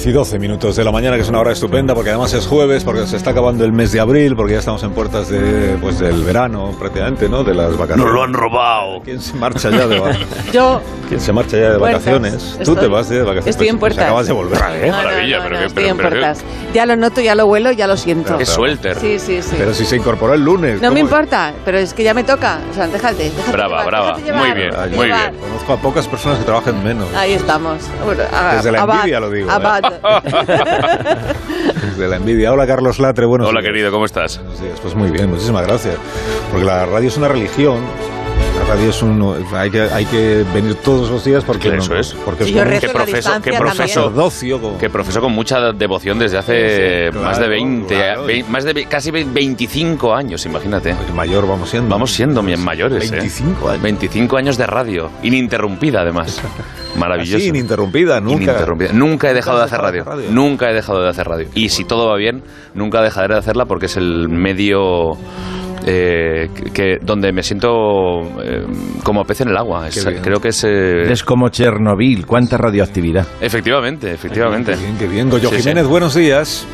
las 10 y 12 minutos de la mañana, que es una hora estupenda, porque además es jueves, porque se está acabando el mes de abril, porque ya estamos en puertas de, pues, del verano, prácticamente, ¿no? De las vacaciones. ¡Nos lo han robado! ¿Quién se marcha ya de vacaciones? Yo. ¿Quién se marcha ya de Puertas. vacaciones? Tú Estoy- te vas de vacaciones. estoy en Pues puertas. acabas de volver. ¿Eh? No, Maravilla, no, pero no, qué- estoy pero- en pero qué- puertas. Ya lo noto, ya lo huelo, ya lo siento. ¡Qué suelter! Sí, sí, sí. Pero si se incorporó el lunes. No me importa, pero es que ya me toca. O sea, déjate, déjate Brava, llevar, brava. déjate Muy bien, muy bien. Conozco a pocas personas que trabajen menos. Ahí estamos. Bueno, a- Desde la envidia lo digo, ¿eh? abad. Desde la envidia. Hola, Carlos Latre. Buenos Hola, días. querido, ¿cómo estás? Buenos días. Pues muy bien, muchísimas gracias. Porque la radio es una religión. Radio es un... Hay que, hay que venir todos los días porque... Eso es. Porque Sí, es yo como un rezo ¿Qué la profeso- qué profeso- Que profesó con mucha devoción desde hace Sí, sí, más de claro, 20, claro. ve- más de casi ve- 25 años, imagínate. El mayor vamos siendo. Vamos siendo bien mayores, ¿eh? 25 años. 25 años de radio, ininterrumpida además. Maravilloso. Así, ininterrumpida, nunca. Ininterrumpida. Nunca he dejado de has hacer dejado radio. de hacer radio. Nunca he dejado de hacer radio. Y si todo va bien, nunca dejaré de hacerla porque es el medio eh, que, donde me siento eh, como pez en el agua. Es- creo que es eh, Es como Chernobyl, cuánta radioactividad. efectivamente, efectivamente. Qué bien, qué bien. Goyo Sí, sí. Jiménez, buenos días.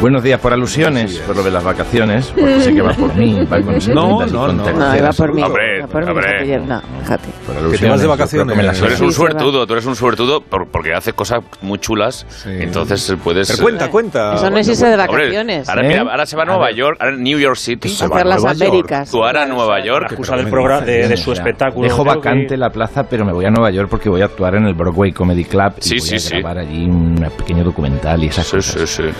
Buenos días por alusiones, por lo de las vacaciones, porque sé que va por mí, va con no, no. terceras. No, iba por mí. Hombre, iba por mí, hombre. No, déjate. Por Que te alusiones, vas de yo vacaciones. creo que me las Tú eres Sí, un se va. suertudo, tú eres un suertudo por- porque haces cosas muy chulas. Sí. Entonces puedes. Pero cuenta, cuenta. Eso no es irse de. Hombre, vacaciones. ahora, ¿Eh? mira, ahora se va a Nueva York, ahora New York City. Se va a Hacer las Nueva York. Américas. Tú ahora a Nueva. York. excusa del programa de, de su espectáculo. Dejo creo vacante que- la plaza, pero me voy a Nueva York porque voy a actuar en el Broadway Comedy Club y Sí, voy sí, a sí. grabar allí un pequeño documental y esas Sí, cosas. sí, sí.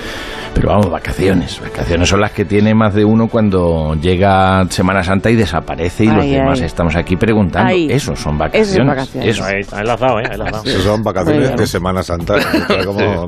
Pero vamos, vacaciones. Vacaciones son las que tiene más de uno cuando llega Semana Santa y desaparece y los demás ay. estamos aquí preguntando. Ay. Eso son Eso vacaciones. son vacaciones. Eso. Ahí, ahí la has dado, ¿eh? Eso son vacaciones de Semana Santa. Como-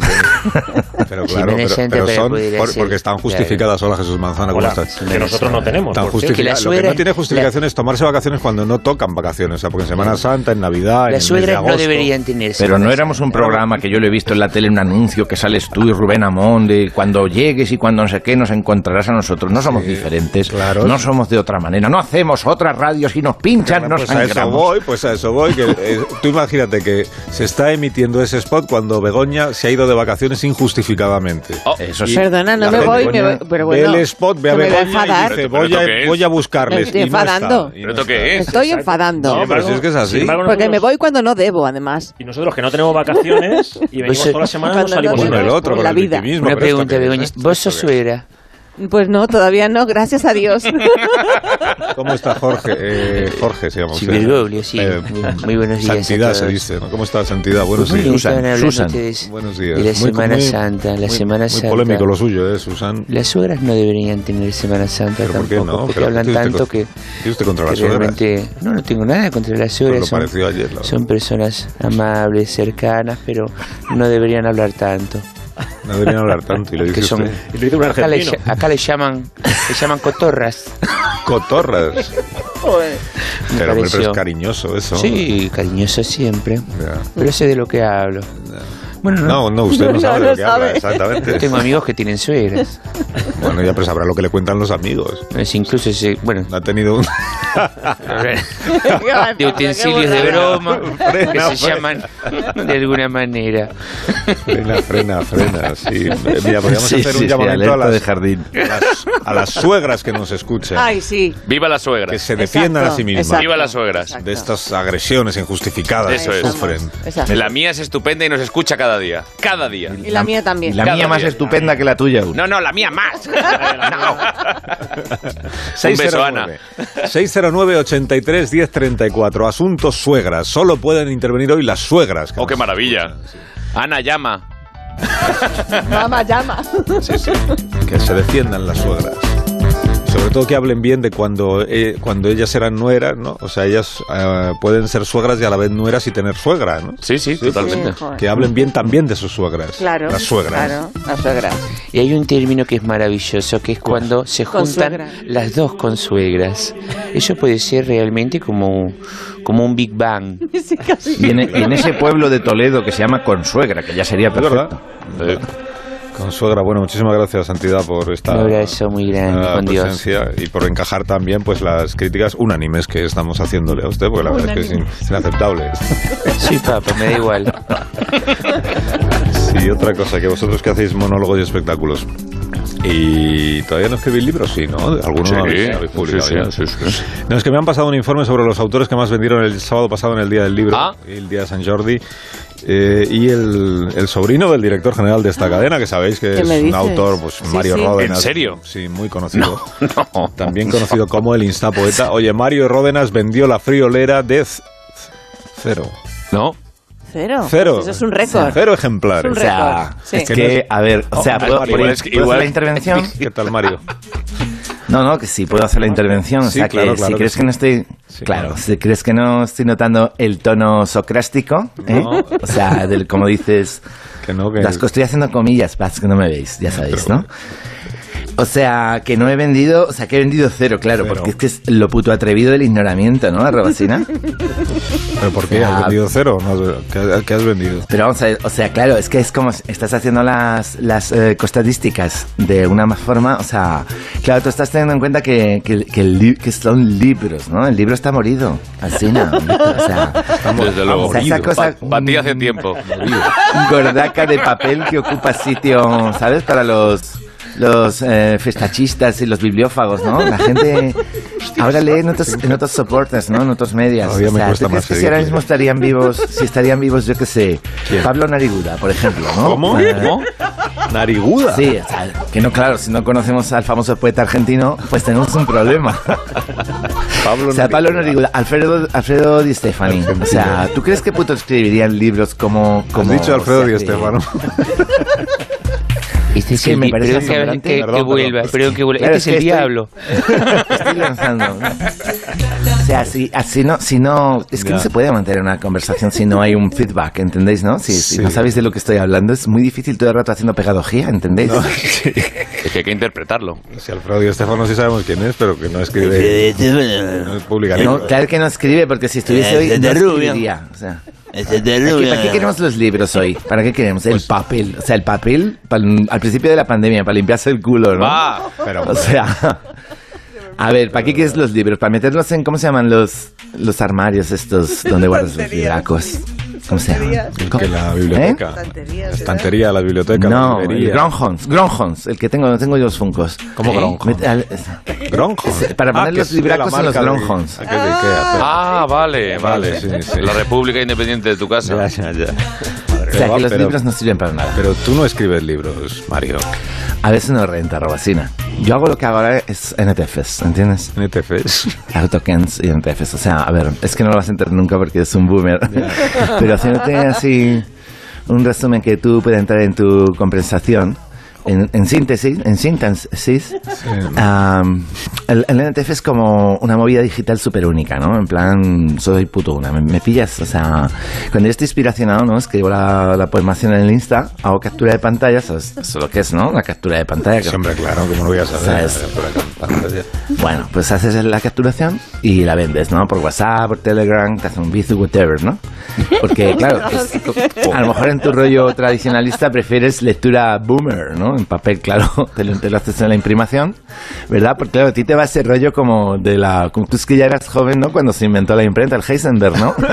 Pero claro, pero, son por- porque están justificadas. Hola Jesús Manzana, ¿cómo Hola, estás? que nosotros no tenemos. Están por cierto. Que la justificadas. Lo que suegra- no tiene justificación es tomarse vacaciones cuando no tocan vacaciones. O sea, porque en Semana Santa, en Navidad, en mes de suegras no agosto. deberían tener Pero no éramos un programa que yo lo he visto en la tele, un anuncio que sales tú y Rubén Amón de cuando llegues y cuando no sé qué nos encontrarás a nosotros. No somos Sí, diferentes, claro. no somos de otra manera, no hacemos otras radios y nos pinchan, nos pues a eso voy, pues a eso voy. Que, eh, tú imagínate que se está emitiendo ese spot cuando Begoña se ha ido de vacaciones injustificadamente. Oh, Eso sí. Perdona, no la me voy, me voy, pero bueno. el spot, ve a Begoña y enfadar. dice, Pero voy ¿esto a, voy a buscarles. Estoy y no está, enfadando. y ¿Pero no qué es? Estoy enfadando. No, pero si es que es así. Embargo, Porque me voy cuando no debo, además. Y nosotros que no tenemos vacaciones y venimos Pues, todas las semanas cuando nos salimos no Uno de el otro, con la el vida. Una pregunta, Begoña. ¿Vos sos suegra? Pues no, todavía no, gracias a Dios. ¿Cómo está Jorge? Eh, Jorge se llama Sí. Bergoglio, sí. Eh, Muy, muy buenos días. a Santidad se dice, ¿no? ¿Cómo está Santidad? Buenos días. Susan. ustedes Buenos días. de la Muy- Semana muy- Santa. La muy- Semana muy Santa. polémico lo suyo, ¿eh, Susan? Las suegras no deberían tener Semana Santa ¿Pero por qué tampoco, no? porque Pero hablan ¿qué tiene usted tanto con- que, ¿Tiene usted contra las suegras? realmente... No, no tengo nada contra las Pues suegras. lo son- ayer. la Son personas amables, cercanas, pero no deberían hablar tanto. No deberían hablar tanto. Y lo dice Que son, usted. Y lo dice un acá, le, acá le llaman le llaman cotorras. Cotorras. Pero, pero es cariñoso eso. Sí, cariñoso siempre. Ya. Pero sé de lo que hablo. Bueno, no. No, no, usted no, No, sabe no de lo que habla, exactamente. Yo tengo amigos que tienen suegras. Bueno, ya pero sabrá lo que le cuentan los amigos. Es incluso ese, bueno, Ha tenido un... de utensilios de broma que Frena, se frena. llaman de alguna manera. Frena, frena, frena, sí. Mira, podríamos Sí, hacer sí, un llamamiento a, alerta de las, jardín. a, las, a las suegras que nos escuchan. Ay, sí. Viva las suegras. que se defiendan Exacto, a sí mismas exacto, Viva las suegras. exacto. de estas agresiones injustificadas Eso que es. sufren. Exacto. La mía es estupenda y nos escucha cada día. Cada día. Y la mía también. Y la Cada mía más día. estupenda que la tuya. aún. No, no, la mía más. Un 609. beso, Ana. 609 83 1034 Asuntos suegras. Solo pueden intervenir hoy las suegras. que Oh, qué nos maravilla. escuchan. Ana llama. Mamá, llama. Sí, sí. Que se defiendan las suegras. Sobre todo que hablen bien de cuando, eh, cuando ellas eran nueras, ¿no? O sea, ellas eh, pueden ser suegras y a la vez nueras y tener suegra, ¿no? Sí, sí, totalmente. Sí. Que hablen bien también de sus suegras. Claro. Las suegras. Claro, las suegras. Y hay un término que es maravilloso, que es cuando se juntan las dos consuegras. Eso puede ser realmente como, como un Big Bang. Sí, casi. Y en, y en ese pueblo de Toledo que se llama Consuegra, que ya sería Es verdad. Perfecto. Eh, Con suegra, bueno, muchísimas gracias, Santidad, por esta Un abrazo muy grande, con Dios. presencia y por encajar también pues las críticas unánimes que estamos haciéndole a usted, porque la verdad es que es inaceptable. Sí, papá, me da igual. Sí, otra cosa, que vosotros que hacéis monólogos y espectáculos. ¿Y todavía no escribís libros? Sí, ¿no? Algunos Sí, no habéis, habéis publicado sí, ya. sí, sí, sí. No, es que me han pasado un informe sobre los autores que más vendieron el sábado pasado en el Día del Libro, Ah. el Día de San Jordi. eh, y el, el sobrino del director general de esta cadena, que sabéis que ¿Qué es un dices? autor, pues Sí, Mario sí. Ródenas. ¿En serio? Sí, muy conocido. No. También conocido como el Instapoeta. Oye, Mario Ródenas vendió la friolera de cero. ¿No? Cero. Cero. Eso es un récord. Cero ejemplares. Es O sea, récord, sí. es Que que, a ver, o sea, Oh, ¿puedo, Mario, puedo- es que- puedo igual- hacer la intervención? ¿Qué tal, Mario? No, no, que sí, puedo hacer la intervención. o Sí, sea, claro, que claro si que crees sí. que no estoy... Sí, claro, claro. si crees que no estoy notando el tono socrástico, ¿eh? No. O sea, del, como dices... Que no, que... Las que estoy haciendo comillas, para que no me veis, ya sabéis, ¿no? O sea, que no he vendido, o sea, que he vendido cero, claro, Cero. porque es que es lo puto atrevido del ignoramiento, ¿no? Arrobacina. ¿Pero por qué? ¿Has vendido cero? No has- ¿Qué, has vendido? Pero vamos a ver, o sea, claro, es que es como estás haciendo las, las eh, estadísticas de una más forma, o sea, claro, tú estás teniendo en cuenta que, que, que el li- que son libros, ¿no? El libro está morido, así, ¿no? O sea, Desde luego. o sea, esa cosa... Pa- pa' ti hace tiempo. gordaca de papel que ocupa sitio, ¿sabes? Para los los eh, festachistas y los bibliófagos, ¿no? La gente ahora lee en otros, en otros soportes, ¿no? En otros medios. O sea, cuesta ¿tú crees más que si ahora mismo estarían vivos, si estarían vivos, yo qué sé, ¿Quién? Pablo Nariguda, por ejemplo, ¿no? ¿Cómo? Eh, ¿Cómo? ¿Nariguda? Sí, o sea, que no, claro, si no conocemos al famoso poeta argentino, pues tenemos un problema. Pablo O sea, Pablo Nariguda. Nariguda, Alfredo, Alfredo Di Stefani. O sea, ¿tú crees que puto escribirían libros como... Has como dicho Alfredo se Di? Stefano. Este es que el me di- parece perdón que- vuelva, perdón. perdón que vuelva. Claro, Este es el es que estoy- diablo. Estoy lanzando. ¿No? O sea, si, así no, si no, es que Ya. no se puede mantener una conversación si no hay un feedback, ¿entendéis, no? Si, si Sí. no sabéis de lo que estoy hablando, es muy difícil todo el rato haciendo pedagogía, ¿entendéis? Sí. Es que hay que interpretarlo. Si Alfredo Di Stefano sí sabemos quién es, pero que no escribe, no publica No, claro que no escribe, porque si estuviese hoy, no escribiría. O sea, ¿para qué, para qué queremos los libros hoy? ¿Para qué queremos? El papel. O sea, el papel pal- al principio de la pandemia, para limpiarse el culo, ¿no? Va. Pero, O sea... A ver, ¿para qué quieres los libros? ¿Para meterlos en, cómo se llaman los, los armarios estos donde guardas los libracos? ¿Cómo se llaman? que la biblioteca. Estanterías, La estantería, la biblioteca, No. Gronhons, Gronhons, el que tengo, tengo yo los funcos. ¿Cómo Gronhons? Mete al- Gronhons. Para poner que los libracos en los Gronhons. Ikea, pero- Ah, vale, Vale, vale. sí, sí. La República Independiente de tu casa. Ya, ya, ya. O sea, que los Pero- libros no sirven para nada. Pero tú no escribes libros, Mario. A veces no renta, Robacina. Yo hago lo que hago ahora es NTFs, ¿entiendes? NTFs. Hago tokens y NTFs. O sea, a ver, es que no lo vas a entender nunca porque es un boomer. Pero haciéndote así un resumen que tú puedas entrar en tu compensación. En, en síntesis, en síntesis, am, el, el NTF es como una movida digital súper única, ¿no? En plan, soy puto una, me, me pillas, o sea, cuando yo estoy inspiracionado, ¿no? Escribo la, la poemación en el Insta, hago captura de pantalla, ¿sabes? Eso es lo que es, ¿no? La captura de pantalla. que- Siempre, claro, como no voy a saber. Bueno, pues haces la capturación y la vendes, ¿no? Por WhatsApp, por Telegram, te hacen un bizu, whatever, ¿no? Porque, claro, pues, a lo mejor en tu rollo tradicionalista prefieres lectura boomer, ¿no? En papel, claro, te lo, te lo haces en la imprimación, ¿verdad? Porque, claro, a ti te va ese rollo como de la... Como tú es que ya eras joven, ¿no? Cuando se inventó la imprenta, el Heisenberg, ¿no?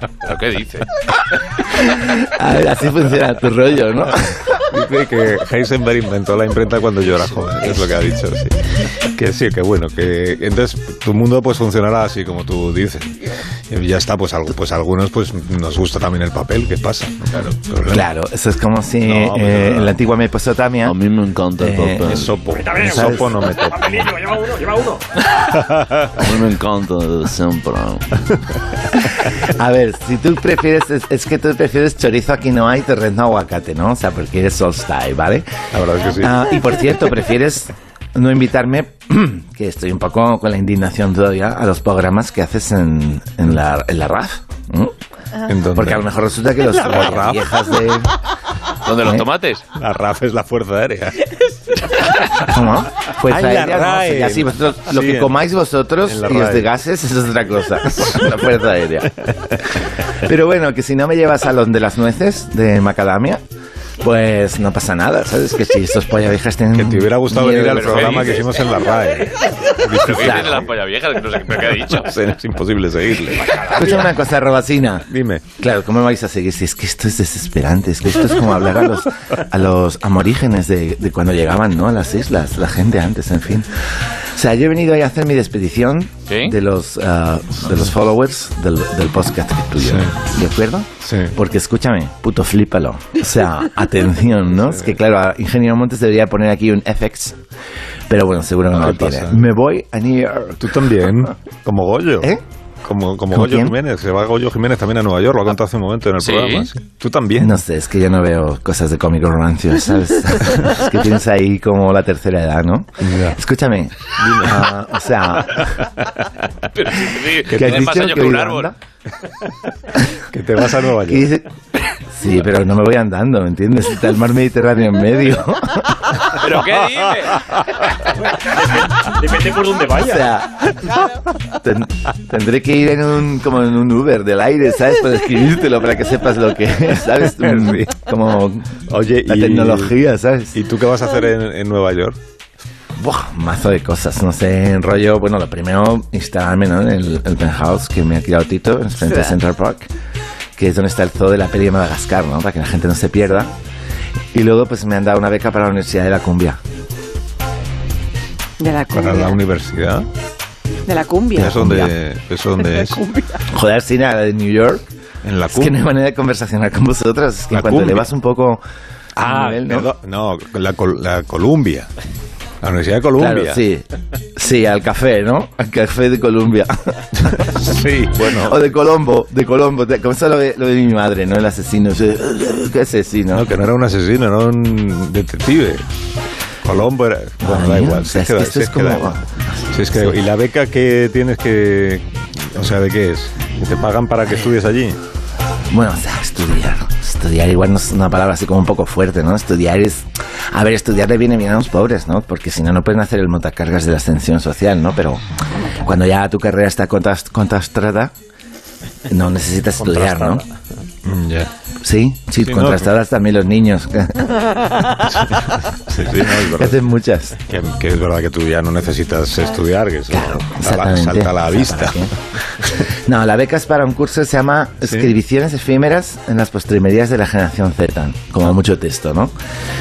¿Pero qué dice? A ver, así funciona tu rollo, ¿no? Dice que Heisenberg inventó la imprenta cuando yo era joven, es lo que ha dicho, sí. Que sí, que bueno, que entonces tu mundo pues funcionará así como tú dices. Y ya está, pues, algo, pues a algunos pues nos gusta también el papel, ¿qué pasa? Claro, no. Claro, eso es como si No, eh, no. en la antigua Mesopotamia... mí me encanta el papel. Es sopo, el sopo no me toca. Lleva uno, lleva uno. A mí me encanta siempre. A ver, si tú prefieres, es, es que tú prefieres chorizo aquí no hay, terreno aguacate, ¿no? O sea, porque eres all style, ¿vale? La verdad es que sí. Ah, y por cierto, prefieres no invitarme, que estoy un poco con la indignación todavía, a los programas que haces en, en, la, en la RAF. ¿no? ¿En dónde? Porque a lo mejor resulta que los La RAF. viejas de... ¿Dónde los ¿Eh? tomates? La RAF es la Fuerza Aérea. ¿Cómo? Pues Ay, la aérea, no, RAE. si ya si vosotros- lo Sí, que en- comáis vosotros la y los RAE. de gases eso es otra cosa. la fuerza aérea. Pero bueno, que si no me llevas a los de las nueces de macadamia, Pues no pasa nada, ¿sabes? Que si estos polla viejas tienen. Que te hubiera gustado venir al programa que hicimos en la RAE. Pero que Claro. dice la polla vieja, que no sé qué ha dicho. No sé, es imposible seguirle. Escucha una cosa, Robacina. Dime. Claro, ¿cómo me vais a seguir? Si es que esto es desesperante, es que esto es como hablar a los, a los amorígenes de, de cuando llegaban, ¿no? A las islas, la gente antes, en fin. O sea, yo he venido ahí a hacer mi despedición ¿Sí? de los ah, de los followers del, del podcast tuyo. ¿De acuerdo? Sí. Porque escúchame, puto flípalo. O sea, atención, ¿no? Es que claro, Ingeniero Montes debería poner aquí un FX, pero bueno, seguro que no ¿Qué lo tiene. pasa? Me voy a New York. Tú también, como Goyo. ¿Eh? Como, como ¿Con Goyo quién? Jiménez. Se va Goyo Jiménez también a Nueva York, lo ha contado hace un momento en el ¿Sí? programa. sí. Tú también. No sé, es que yo no veo cosas de cómico rancio, ¿sabes? es que tienes ahí como la tercera edad, ¿no? Ya. Escúchame, ah, o sea, Pero sí, sí, ¿qué has tiene más dicho? años ¿Que que un árbol. Que te vas a Nueva ¿Qué York. Sí, pero no me voy andando, ¿me entiendes? Está el mar Mediterráneo en medio. ¿Pero qué dices? Depende por dónde O vaya. sea, ten- tendré que ir en un, como en un Uber del aire, ¿sabes? Para escribírtelo, para que sepas lo que es, ¿sabes? Como Oye, la y- tecnología, ¿sabes? ¿Y tú qué vas a hacer en, en Nueva York? Buah, mazo de cosas, no sé, en rollo, bueno, lo primero, instalarme, ¿no? En el, el penthouse que me ha tirado Tito, en frente de Sí. Central Park, que es donde está el zoo de la peli de Madagascar, ¿no? Para que la gente no se pierda. Y luego, pues me han dado una beca para la Universidad de la Cumbia. De la Para la cumbia. universidad. De la cumbia. ¿Eso dónde, ¿Eso dónde es? Joder, sí, nada, de New York. En la Es que no hay cumbia. manera de conversacionar con vosotros. Es que La en cuanto cumbia. le vas un poco Ah, nivel, ¿no? no, la, Col- la Columbia. La Universidad de Columbia. Claro, sí. Sí, al café, ¿no? Al café de Columbia. Sí, bueno. o de Colombo, de Colombo. Como eso lo de, lo de mi madre, ¿no? El asesino. ese, ¿Qué asesino? No, que no era un asesino, era un detective. Colombo era. Bueno, da igual. si es que esto si es como-. Si es que- ¿Y la beca que tienes que.? O sea, ¿de qué es? ¿Que ¿Te pagan para que estudies allí? Bueno, o sea, estudiar. Estudiar igual no es una palabra así como un poco fuerte, ¿no? Estudiar es... A ver, estudiar le viene bien a los pobres, ¿no? Porque si no, no pueden hacer el montacargas de la ascensión social, ¿no? Pero cuando ya tu carrera está contrast- contrastada, no necesitas estudiar, ¿no? Mm, Ya. Sí, sí, Sí, no, contrastadas también los niños. Sí, sí, no, es que verdad. hacen muchas. Que, que es verdad que tú ya no necesitas estudiar, que eso Claro, salta, exactamente. salta a la vista. No, la beca es para un curso que se llama Escribiciones efímeras en las postrimerías de la generación Z. Como mucho texto, ¿no?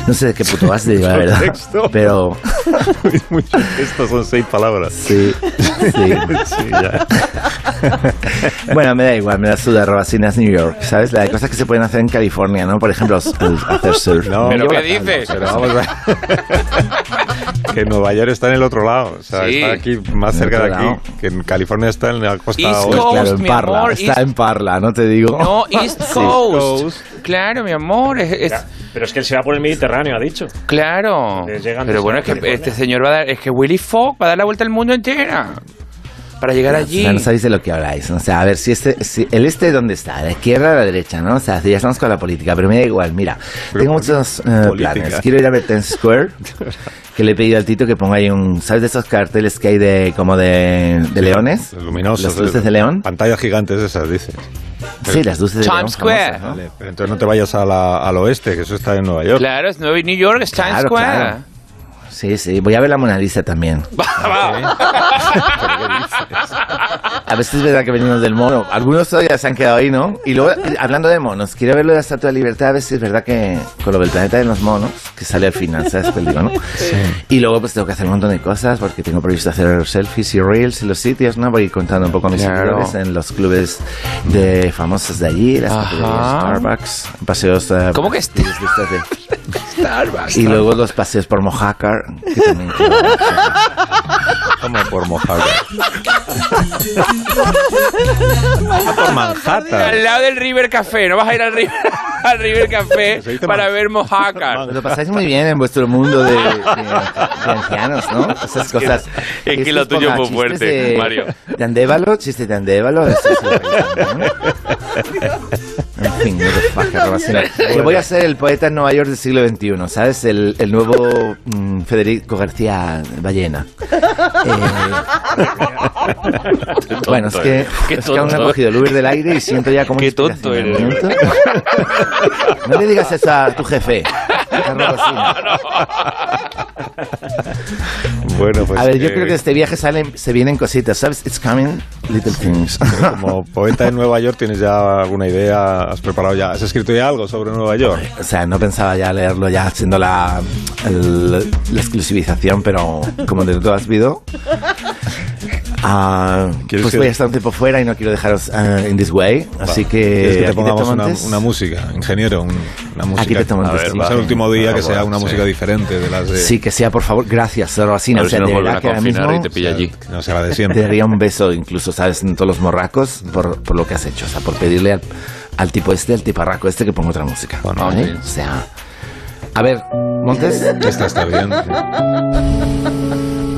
No sé de qué puto vas de la verdad. texto. Pero Mucho- Estos son seis palabras. sí, sí. Sí, ya. Bueno, me da igual, me da suda Robasinas New York, ¿sabes? La de cosas que se pueden hacer en California, ¿no? Por ejemplo, el hacer surf. No, ¿Pero qué dices? Pero vamos a que Nueva York está en el otro lado. O sea, Sí. está aquí más cerca de aquí. lado. Que en California está en la costa East oeste. Coast. Claro, en mi Parla, amor, está East- en Parla, ¿no te digo? No, East Coast. Coast. Claro, mi amor. Es, es- Ya, Pero es que él se va por el Mediterráneo, ha dicho. claro. Pero bueno, es que California. este señor va a dar. Es que Willy Fogg va a dar la vuelta al mundo entera. Para llegar O allí. sea, no sabéis de lo que habláis. O sea, a ver, si este, si el este, ¿dónde está? ¿La izquierda o la derecha? ¿no? O sea, ya estamos con la política, pero me da igual. Mira, Pero tengo ¿por qué muchos política? planes. Quiero ir a ver Times Square, que le he pedido al Tito que ponga ahí un... ¿Sabes de esos carteles que hay de como de, de leones? Luminosos. Las luces de león. Pantallas gigantes esas, dices. Sí, las luces de Times león. Square. famosas, ¿no? Vale, pero entonces no te vayas a la- al oeste, que eso está en Nueva York. Claro, es Nueva New York, es Times Claro, Square. claro. Sí, sí. Voy a ver la Mona Lisa también. A si es verdad que venimos del mono. Algunos todavía se han quedado ahí, ¿no? Y luego, hablando de monos, quiero ver lo de la Estatua de Libertad, a si es verdad que con lo del planeta de los monos, que sale al final, ¿sabes? digo, ¿no? Y luego pues tengo que hacer un montón de cosas, porque tengo previsto hacer selfies y reels en los sitios, ¿no? Voy contando un poco a mis Claro. en los clubes de famosos de allí, las Starbucks, paseos... eh, ¿Cómo que este- Starbucks. Y luego los paseos por Mojácar, que también quiero hacer. Como por Mojácar. Ah, por Manhattan. Al lado del River Café, no vas a ir al River, al River Café dice para ver Mojácar. Lo pasáis muy bien en vuestro mundo de, de- de ancianos, ¿no? Esas cosas. es que lo tuyo fue chistes fuerte, de- Mario. De Andévalo, chiste de Andévalo. eso sí nothing, motherfucker. Que voy a ser el poeta en Nueva York del siglo XXI, ¿sabes? El, el nuevo mm, Federico García Ballena. Eh, bueno, es que, es que aún no he cogido el Uber del aire y siento ya como Qué tonto eres. No le digas eso a tu jefe. Bueno, pues. A ver, yo eh, creo que de este viaje salen, se vienen cositas, ¿sabes? It's coming, little things. Como poeta en Nueva York, ¿tienes ya alguna idea? ¿Has preparado ya? ¿Has escrito ya algo sobre Nueva York? O sea, no pensaba ya leerlo ya siendo la, el- la exclusivización, pero como de todo has visto, ah, ¿Quieres pues que- voy a estar un tiempo fuera y no quiero dejaros ah, in this way. Así que, ¿Quieres que te pongamos una, una música, ingeniero? un- una música. Arquitecto Montes, a ver, sí. va a ser el último día Por que favor, sea una sí. música diferente de las de. Sí, que sea, por favor, gracias, Rosina. A O sea, si de verdad a que ahora confinar mismo y te pilla allí. Que no la de te siempre. daría un beso, incluso, ¿sabes? En todos los morracos por, por lo que has hecho. O sea, por pedirle al, al tipo este, al tiparraco este, que ponga otra música. Bueno, ¿vale? sí. O sea, a ver, Montes. Esta está bien.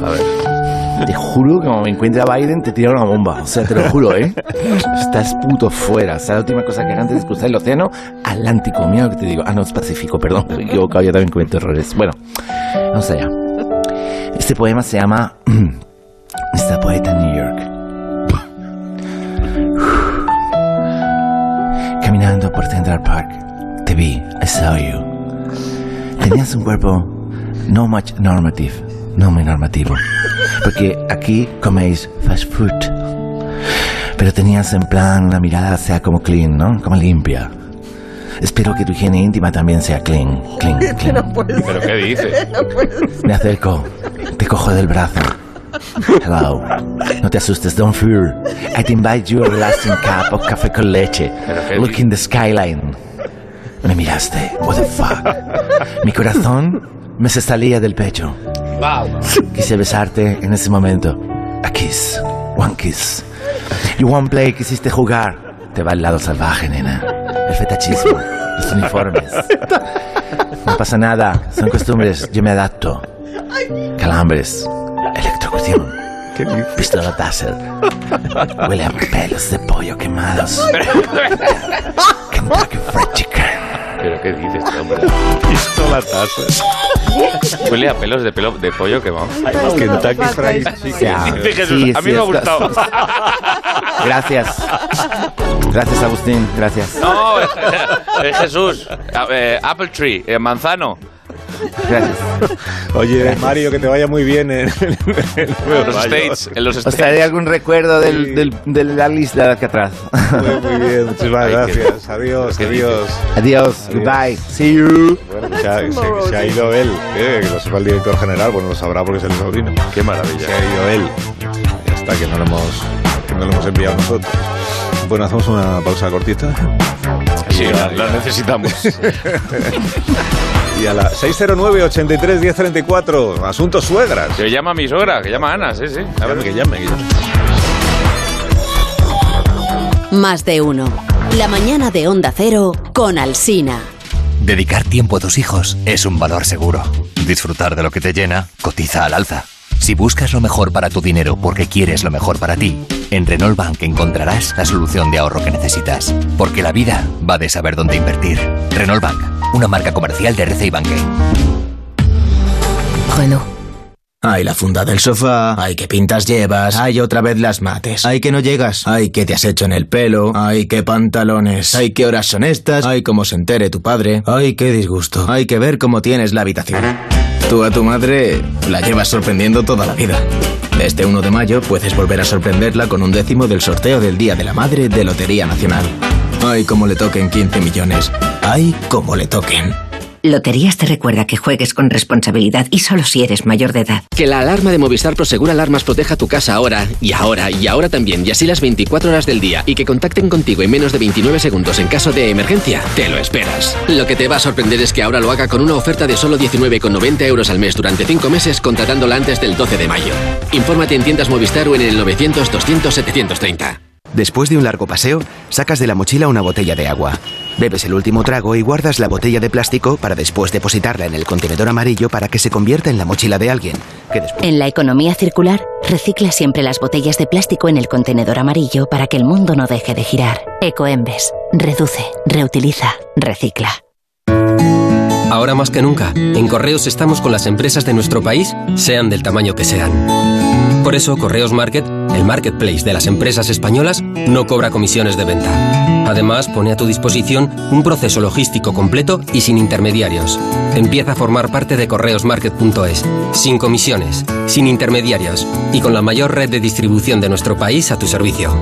A ver. Te juro que como me encuentre a Biden te tira una bomba. O sea, te lo juro, ¿eh? Estás puto fuera. O sea, la última cosa que antes de cruzar el océano Atlántico. Mira lo que te digo. Ah, no, es Pacífico, perdón. Me he equivocado, yo también cometo errores. Bueno, vamos allá. Este poema se llama Esta poeta en New York. Caminando por Central Park, te vi, I saw you. Tenías un cuerpo no much normative, no muy normativo. Porque aquí coméis fast food. Pero tenías en plan la mirada sea como clean, ¿no? Como limpia. Espero que tu higiene íntima también sea clean, clean, clean. ¿Pero qué dices? Me acerco, te cojo del brazo. Hello. No te asustes, don't fear. I'd invite you a relaxing cup of café con leche. ¿Pero qué Look in the skyline. Me miraste. What the fuck. Mi corazón me se salía del pecho. Quise besarte en ese momento. A kiss. One kiss. You one play quisiste jugar. Te va el lado salvaje, nena. El fetichismo. Los uniformes. No pasa nada. Son costumbres. Yo me adapto. Calambres. Electrocución. Pistola Taser. Huele a pelos de pollo quemados. Kentucky Fried Chicken. ¿Pero qué dices, este hombre? Pistola taza. Huele a pelos de pelo de pollo que vamos. Kentucky Fried Chicken. Dice Jesús, Sí, a mí sí, me ha gustado. Gracias. Gracias, Agustín. Gracias. No, es Jesús. A- eh, Apple Tree, eh, manzano. Gracias. Oye, Mario, que te vaya muy bien en, en En los. States. En los Os States. traeré algún recuerdo Sí. del, del- de la lista de atrás. Muy, muy bien, muchísimas gracias. Adiós, ¿Qué adiós. Adiós. Adiós. Goodbye. See you. Bueno, ha, se- se ha ido él, eh, que lo sepa el director general, bueno, lo sabrá porque es el sobrino. Qué maravilla. Se ha ido él. Ya está, que no lo hemos, que no lo hemos enviado nosotros. Bueno, hacemos una pausa cortita. Sí, la, la necesitamos. Y a la 609-83-1034, asunto suegras. Que llama a mi suegra, que llama a Ana, sí, sí. A ver, que llame, que llame. Más de uno. La mañana de Onda Cero con Alsina. Dedicar tiempo a tus hijos es un valor seguro. Disfrutar de lo que te llena cotiza al alza. Si buscas lo mejor para tu dinero porque quieres lo mejor para ti, en Renault Bank encontrarás la solución de ahorro que necesitas. Porque la vida va de saber dónde invertir. Renault Bank, una marca comercial de RCI Banque. Renault. Ay, la funda del sofá. Ay, qué pintas llevas. Ay, otra vez las mates. Ay, que no llegas. Ay, qué te has hecho en el pelo. Ay, qué pantalones. Ay, qué horas son estas. Ay, cómo se entere tu padre. Ay, qué disgusto. Hay que ver cómo tienes la habitación. Tú a tu madre la llevas sorprendiendo toda la vida. Este 1 de mayo puedes volver a sorprenderla con un décimo del sorteo del Día de la Madre de Lotería Nacional. Ay, cómo le toquen 15 millones. Ay, cómo le toquen. Loterías te recuerda que juegues con responsabilidad y solo si eres mayor de edad. Que la alarma de Movistar Prosegura Alarmas proteja tu casa ahora, y ahora, y ahora también, y así las 24 horas del día, y que contacten contigo en menos de 29 segundos en caso de emergencia, te lo esperas. Lo que te va a sorprender es que ahora lo haga con una oferta de solo 19,90 euros al mes durante 5 meses contratándola antes del 12 de mayo. Infórmate en tiendas Movistar o en el 900 200 730. Después de un largo paseo, sacas de la mochila una botella de agua. Bebes el último trago y guardas la botella de plástico para después depositarla en el contenedor amarillo para que se convierta en la mochila de alguien. En la economía circular, recicla siempre las botellas de plástico en el contenedor amarillo para que el mundo no deje de girar. Ecoembes. Reduce, reutiliza, recicla. Ahora más que nunca, en Correos estamos con las empresas de nuestro país, sean del tamaño que sean. Por eso, Correos Market, el marketplace de las empresas españolas, no cobra comisiones de venta. Además, pone a tu disposición un proceso logístico completo y sin intermediarios. Empieza a formar parte de correosmarket.es, sin comisiones, sin intermediarios y con la mayor red de distribución de nuestro país a tu servicio.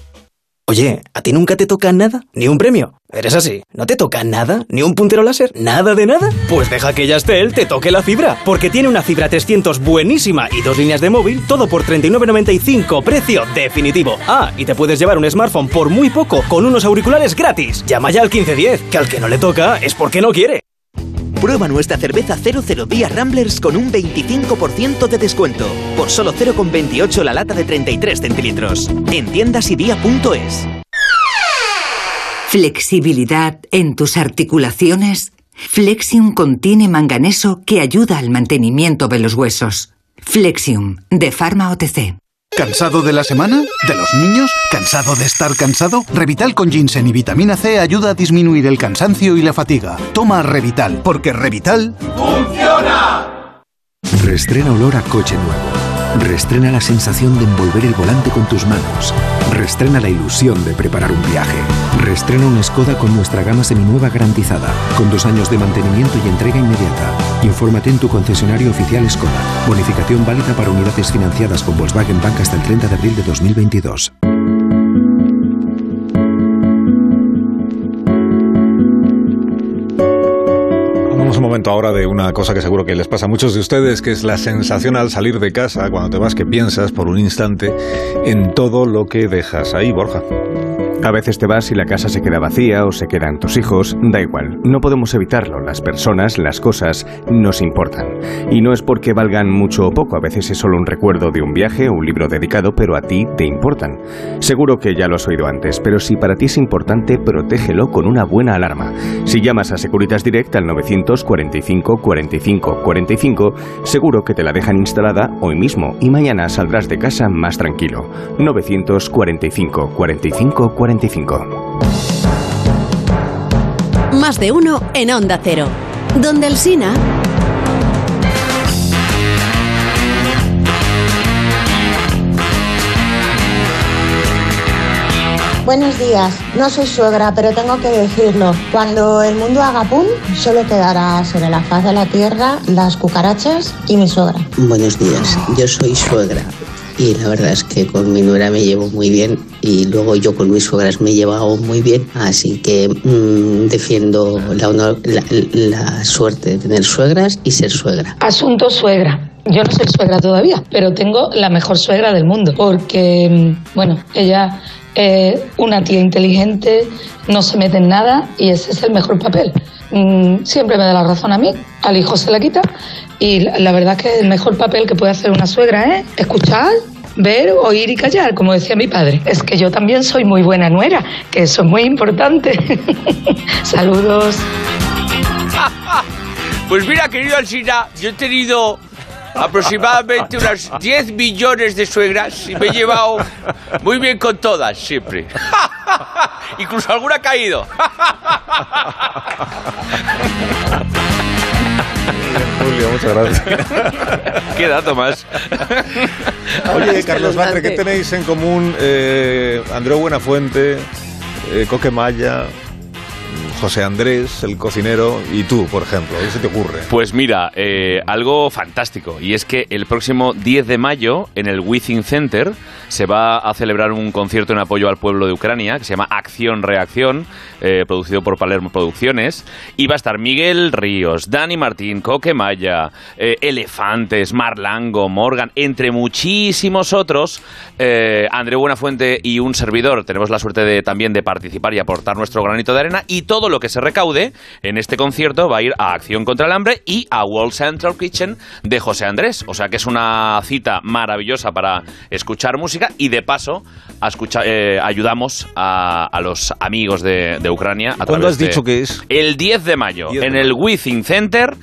Oye, ¿a ti nunca te toca nada? ¿Ni un premio? ¿Eres así? ¿No te toca nada? ¿Ni un puntero láser? ¿Nada de nada? Pues deja que Yastel te toque la fibra, porque tiene una fibra 300 buenísima y dos líneas de móvil, todo por 39.95, precio definitivo. Ah, y te puedes llevar un smartphone por muy poco, con unos auriculares gratis. Llama ya al 1510, que al que no le toca es porque no quiere. Prueba nuestra cerveza 00 Días Ramblers con un 25% de descuento. Por solo 0,28 la lata de 33 centilitros. En tiendasidía.es. Flexibilidad en tus articulaciones. Flexium contiene manganeso que ayuda al mantenimiento de los huesos. Flexium, de Pharma OTC. ¿Cansado de la semana? ¿De los niños? ¿Cansado de estar cansado? Revital con ginseng y vitamina C ayuda a disminuir el cansancio y la fatiga. Toma Revital, porque Revital... ¡Funciona! Restrena olor a coche nuevo. Restrena la sensación de envolver el volante con tus manos. Restrena la ilusión de preparar un viaje. Restrena una Skoda con nuestra gama seminueva garantizada, con dos años de mantenimiento y entrega inmediata. Infórmate en tu concesionario oficial Skoda. Bonificación válida para unidades financiadas con Volkswagen Bank hasta el 30 de abril de 2022. Un momento ahora de una cosa que seguro que les pasa a muchos de ustedes, que es la sensación al salir de casa, cuando te vas, que piensas por un instante en todo lo que dejas ahí, Borja. A veces te vas y la casa se queda vacía o se quedan tus hijos, da igual, no podemos evitarlo, las personas, las cosas nos importan. Y no es porque valgan mucho o poco, a veces es solo un recuerdo de un viaje o un libro dedicado, pero a ti te importan. Seguro que ya lo has oído antes, pero si para ti es importante, protégelo con una buena alarma. Si llamas a Securitas Direct al 945 45 45, seguro que te la dejan instalada hoy mismo y mañana saldrás de casa más tranquilo. 945 45 45. Más de uno en Onda Cero. Donde el Sina. Buenos días, no soy suegra, pero tengo que decirlo. Cuando el mundo haga pum, solo quedará sobre la faz de la tierra las cucarachas y mi suegra. Buenos días, yo soy suegra y la verdad es que con mi nuera me llevo muy bien y luego yo con mis suegras me he llevado muy bien, así que mm, defiendo la, suerte de tener suegras y ser suegra. Asunto suegra. Yo no soy suegra todavía, pero tengo la mejor suegra del mundo, porque, mm, bueno, ella es una tía inteligente, no se mete en nada y ese es el mejor papel. Mm, Siempre me da la razón a mí, al hijo se la quita y la, verdad es que el mejor papel que puede hacer una suegra es escuchar, ver, oír y callar, como decía mi padre. Es que yo también soy muy buena nuera, que eso es muy importante. Saludos. Pues mira, querido Alsina, yo he tenido aproximadamente unas 10 millones de suegras y me he llevado muy bien con todas, siempre. Incluso alguna ha caído. Julio, muchas gracias. ¿Qué dato más? Oye, Carlos Latre, ¿qué tenéis en común eh, Andreu Buenafuente, eh, Coque Maya, José Andrés, el cocinero, y tú, por ejemplo? ¿Qué se te ocurre? Pues mira, eh, algo fantástico. Y es que el próximo 10 de mayo, en el Within Center, se va a celebrar un concierto en apoyo al pueblo de Ucrania, que se llama Acción Reacción, eh, producido por Palermo Producciones. Y va a estar Miguel Ríos, Dani Martín, Coque Maya, eh, Elefantes, Marlango, Morgan, entre muchísimos otros. André Buenafuente y un servidor tenemos la suerte de, también de participar y aportar nuestro granito de arena. Y todo lo que se recaude en este concierto va a ir a Acción contra el Hambre y a World Central Kitchen de José Andrés. O sea que es una cita maravillosa para escuchar música y de paso a escuchar, eh, ayudamos a, a los amigos de, de Ucrania. a ¿Cuándo has de- dicho que es? El 10 de mayo, 10 de en el Within Center.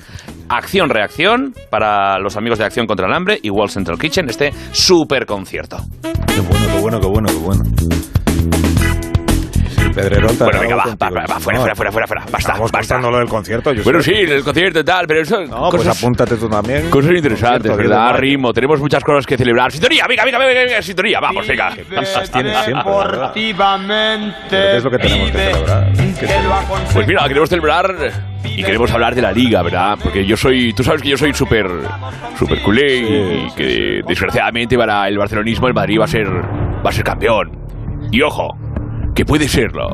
Acción Reacción para los amigos de Acción contra el Hambre y World Central Kitchen, este super concierto. Qué bueno, qué bueno, qué bueno, qué bueno. Ha Bueno, venga, va, acabado va, contigo. va, va, fuera, fuera, fuera, fuera, fuera. Basta, Estamos basta. contando lo del concierto. yo Bueno, sí, el concierto y tal, pero eso. No, pues apúntate tú también. Cosas interesantes, ¿verdad? 10 de mayo. Ritmo, tenemos muchas cosas que celebrar. Sintonía, venga, venga, venga, venga, sintonía, vamos, venga. Cosas tienes siempre, ¿verdad? ¿Pero ¿Qué es lo que tenemos que celebrar? ¿Qué? Pues mira, queremos celebrar y queremos hablar de la liga, ¿verdad? Porque yo soy, tú sabes que yo soy súper, súper culé y que desgraciadamente para el barcelonismo el Madrid va a ser, va a ser campeón. Y ojo, que puede serlo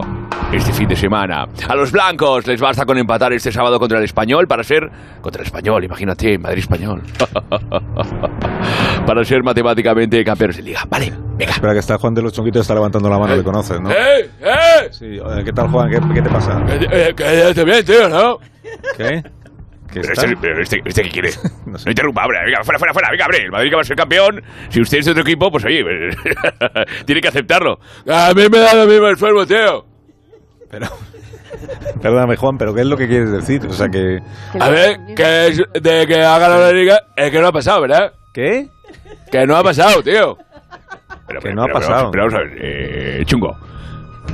este fin de semana. A los blancos les basta con empatar este sábado contra el español para ser contra el español, imagínate, Madrid español. para ser matemáticamente campeones de liga. Vale, venga. Espera, que está Juan de los Chonguitos, está levantando la mano, le conoces, ¿no? ¡Eh! ¡Eh! Sí, oye, ¿qué tal, Juan? ¿Qué, qué te pasa? Eh, Que esté bien, tío, ¿no? ¿Qué? ¿Qué Pero está? este, pero este, este qué quiere. No, interrumpa, hombre. Venga, fuera, fuera, fuera. Venga, hombre. El Madrid que va a ser campeón. Si usted es de otro equipo, pues oye, tiene que aceptarlo. A mí me da lo mismo el sueldo, tío. Pero... Perdóname, Juan, pero ¿qué es lo que quieres decir? O sea, que... A ver, que es de que ha ganado la liga es que no ha pasado, ¿verdad? ¿Qué? Que no ha pasado, tío. Pero, Que no ha pasado. Pero, vamos a ver, eh, chungo.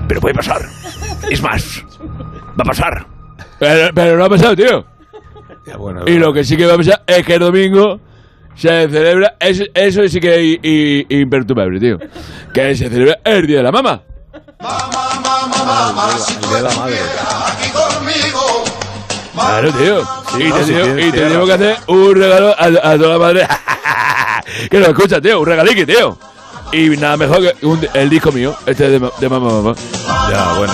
Pero puede pasar. Es más, va a pasar. Pero, pero no ha pasado, tío. Ya, bueno, Y lo que sí que va a pasar es que el domingo se celebra. Eso, eso sí que es imperturbable, tío. Que se celebra el Día de la Mama. el día de la madre. Claro, tío. Sí, y no, te tengo- y tenemos que hacer un regalo a, a toda la madre. que lo escucha, tío. Un regalique, tío. Y nada mejor que un- el disco mío, este de, de Mamá Mamá. Ya, bueno.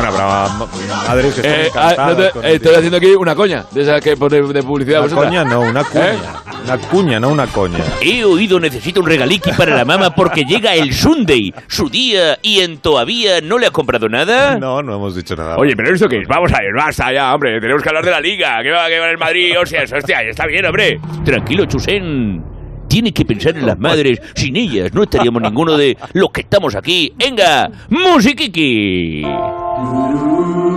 Bueno, habrá ma- madres que están Eh, ah, encantadas no te- con el estoy haciendo aquí una coña de esas que pone de publicidad. Una coña no, una cuña. ¿Eh? Una cuña, no una coña. He oído necesito un regaliqui para la mamá porque llega el Sunday, su día, y en todavía no le ha comprado nada. No, no hemos dicho nada. Oye, pero ¿esto qué es? Vamos a ver, basta ya, hombre. Tenemos que hablar de la liga. ¿Qué va, qué va el Madrid? O sea, eso, hostia, está bien, hombre. Tranquilo, Chusén. Tiene que pensar en las madres. Sin ellas no estaríamos ninguno de los que estamos aquí. ¡Venga! ¡Musiquiqui!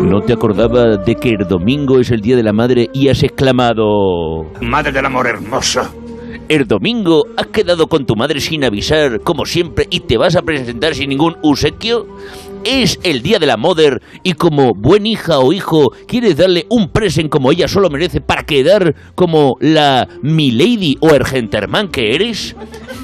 ¿No te acordabas de que el domingo es el Día de la Madre y has exclamado... Madre del amor hermoso. El domingo has quedado con tu madre sin avisar, como siempre, y te vas a presentar sin ningún obsequio? Es el día de la mother y como buen hija o hijo quieres darle un present como ella solo merece para quedar como la milady o el gentleman que eres?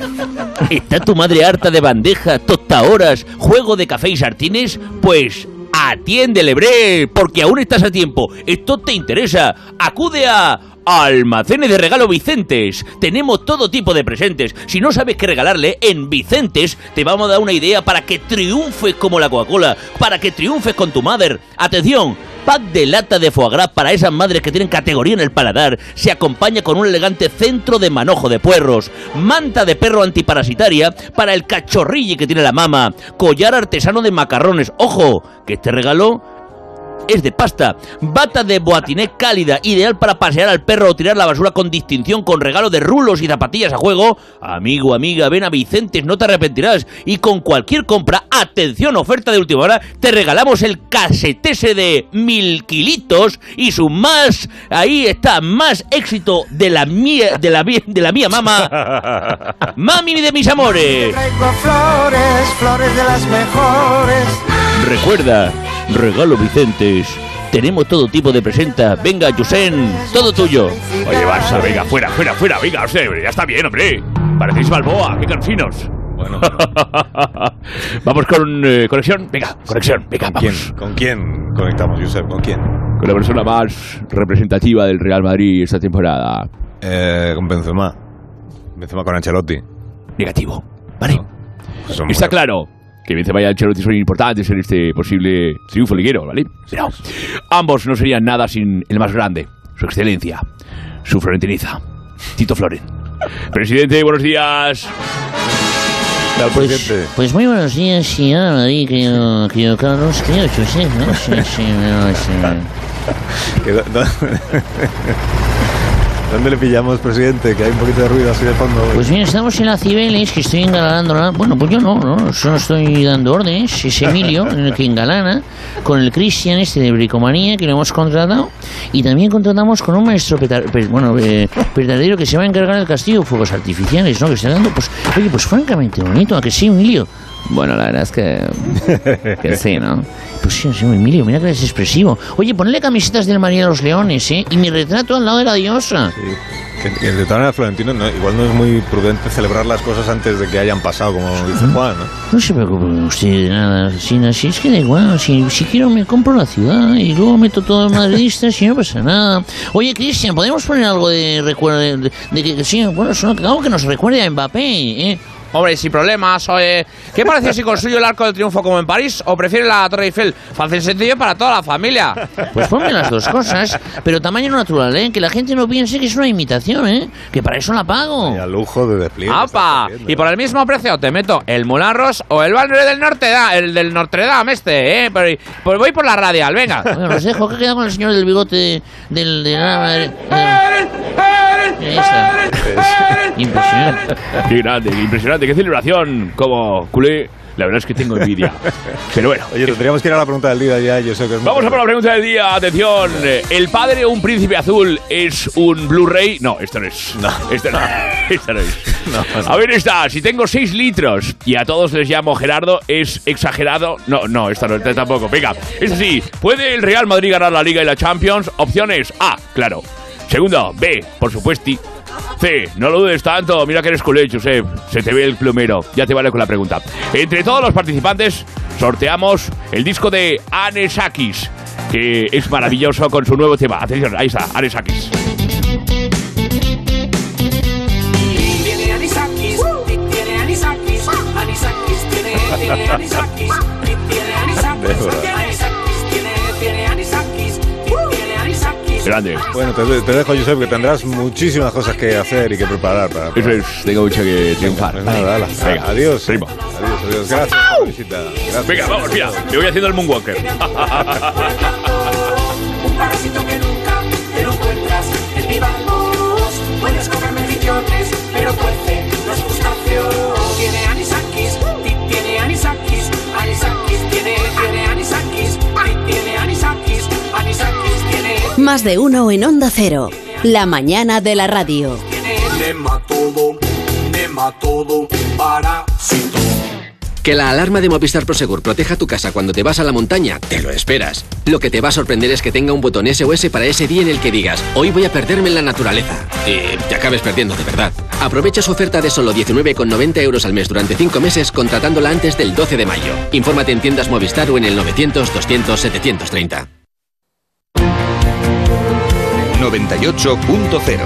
¿Está tu madre harta de bandeja, tostahoras, juego de café y sartines? Pues atiéndele, bre, porque aún estás a tiempo. Esto te interesa. Acude a Almacenes de Regalo Vicentes. Tenemos todo tipo de presentes. Si no sabes qué regalarle, en Vicentes te vamos a dar una idea para que triunfes como la Coca-Cola, para que triunfes con tu madre. Atención, pack de lata de foie gras para esas madres que tienen categoría en el paladar. Se acompaña con un elegante centro de manojo de puerros, manta de perro antiparasitaria para el cachorrilli que tiene la mama, collar artesano de macarrones. Ojo, que este regalo es de pasta. Bata de boatiné cálida, ideal para pasear al perro o tirar la basura con distinción, con regalo de rulos y zapatillas a juego. Amigo, amiga, ven a Vicentes, no te arrepentirás. Y con cualquier compra, atención, oferta de última hora, te regalamos el casetese de mil kilitos y su más, ahí está, más éxito de la mía, de la, mía- de la mía mamá. Mami de mis amores. Traigo flores, flores de las mejores. Recuerda, regalo Vicentes. Tenemos todo tipo de presenta. Venga, Yusen, todo tuyo. Oye, Barça, venga, fuera, fuera, fuera, venga, sea, ya está bien, hombre. Parecéis Balboa, qué cansinos. Bueno. vamos con eh, conexión, venga, conexión, venga, ¿Con quién, vamos. ¿Con quién conectamos, Josep? ¿Con quién? Con la persona más representativa del Real Madrid esta temporada. Eh, con Benzema. Benzema con Ancelotti. Negativo. Vale. Pues Está muy- claro que Benzema y Ancelotti son importantes en este posible triunfo liguero, ¿vale? Pero ambos no serían nada sin el más grande, su excelencia, su florentiniza, Tito Floren. Presidente, buenos días. Pues, pues muy buenos días, a Madrid, querido, querido Carlos, querido José, ¿no? Sí, sí, no, sí. ¿Dónde le pillamos, presidente? Que hay un poquito de ruido así de fondo. Pues bien, estamos en la Cibeles, que estoy engalanando la... Bueno, pues yo no, no, solo estoy dando órdenes. Es Emilio, en el que engalana, con el Cristian este de Bricomanía, que lo hemos contratado. Y también contratamos con un maestro peta- pe- bueno, eh, petardero que se va a encargar del castillo de fuegos artificiales, ¿no? Que está dando, pues, oye, pues francamente bonito, ¿a que sí, Emilio? Bueno, la verdad es que... que sí, ¿no? Pues sí, sí, Emilio, mira que es expresivo. Oye, ponle camisetas del María de los Leones, ¿eh? Y mi retrato al lado de la diosa. Que, que de todas maneras, Florentino, no- igual no es muy prudente celebrar las cosas antes de que hayan pasado, como dice Juan, ¿no? No se preocupe usted de nada, si, si es que da igual, si, si quiero me compro la ciudad y luego meto todo en madridistas y no pasa nada. Oye, Cristian, ¿podemos poner algo de recuerdo de, de- de que sí, bueno, eso, algo que nos recuerde a Mbappé, eh? Hombre, sin problemas. Oye, ¿Qué parece si construyo el Arco del Triunfo como en París o prefiere la Torre Eiffel? Fácil sencillo para toda la familia. Pues ponme las dos cosas, pero tamaño natural, ¿eh? Que la gente no piense que es una imitación, ¿eh? Que para eso la pago. Y al lujo de despliegue. ¡Apa! Y por el mismo precio te meto el Moulin Rouge o el Banner del Norte Da- el del Notre Dame este, ¿eh? Pero- pues voy por la radial, venga. Bueno, os dejo, que queda con el señor del bigote del... de la madre... Impresionante. Qué grande, impresionante, qué celebración. Como culé, la verdad es que tengo envidia. Pero bueno. Oye, tendríamos que ir a la pregunta del día ya, yo sé que es Vamos a por la pregunta del día. Atención. ¿El padre o un príncipe azul es un Blu-ray? No, esto no es. No. Esto no, esto no es. A ver esta. Si tengo 6 litros y a todos les llamo Gerardo, ¿es exagerado? No, no, esta no, esta tampoco. Venga, es así. ¿Puede el Real Madrid ganar la Liga y la Champions? Opciones A, claro. Segundo, B, por supuesto. C, no lo dudes tanto, mira que eres culé, Josep. Se te ve el plumero. Ya te vale con la pregunta. Entre todos los participantes, sorteamos el disco de Anesakis, que es maravilloso con su nuevo tema. Atención, ahí está, Anesakis. Tiene anisakis, tiene anisakis, anisakis, tiene, anisakis, tiene anisakis, anisakis, Grande. Bueno, te, te dejo, Josep, que tendrás muchísimas cosas que hacer y que preparar para... Eso es, tengo mucho que triunfar. Pues nada, ala. Venga, adiós. primo. Adiós, adiós. Gracias por la visita. Gracias. Venga, vamos, mira, me voy haciendo el Moonwalker. Más de uno en Onda Cero. La mañana de la radio. Nematodo, nematodo, parásito. Que la alarma de Movistar Prosegur proteja tu casa cuando te vas a la montaña, te lo esperas. Lo que te va a sorprender es que tenga un botón SOS para ese día en el que digas, hoy voy a perderme en la naturaleza. Y te acabes perdiendo de verdad. Aprovecha su oferta de solo 19,90 euros al mes durante 5 meses contratándola antes del 12 de mayo. Infórmate en tiendas Movistar o en el 900 200 730. 98.0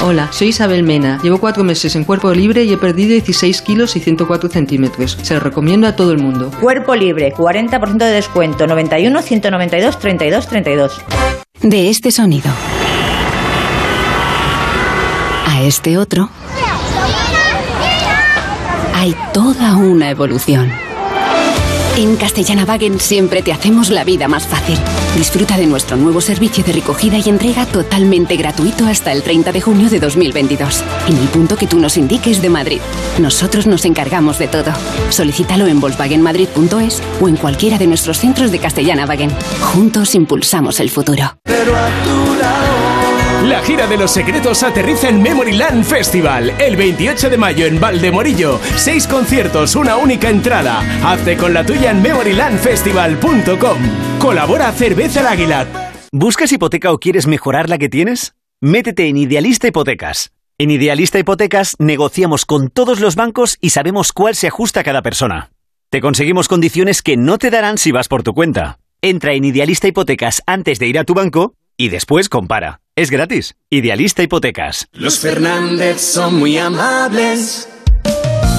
Hola, soy Isabel Mena. Llevo cuatro meses en cuerpo libre y he perdido 16 kilos y 104 centímetros. Se lo recomiendo a todo el mundo. Cuerpo libre, 40% de descuento, 91 192 32 32. De este sonido a este otro hay toda una evolución. En Castellana Wagen siempre te hacemos la vida más fácil. Disfruta de nuestro nuevo servicio de recogida y entrega totalmente gratuito hasta el 30 de junio de 2022. En el punto que tú nos indiques de Madrid. Nosotros nos encargamos de todo. Solicítalo en volkswagenmadrid.es o en cualquiera de nuestros centros de Castellana Wagen. Juntos impulsamos el futuro. Pero a tu lado La gira de los secretos aterriza en Memoryland Festival el 28 de mayo en Valdemorillo. Seis conciertos, una única entrada. Hazte con la tuya en memorylandfestival.com. Colabora Cerveza el Águila. ¿Buscas hipoteca o quieres mejorar la que tienes? Métete en Idealista Hipotecas. En Idealista Hipotecas negociamos con todos los bancos y sabemos cuál se ajusta a cada persona. Te conseguimos condiciones que no te darán si vas por tu cuenta. Entra en Idealista Hipotecas antes de ir a tu banco y después compara. Es gratis. Idealista Hipotecas. Los Fernández son muy amables.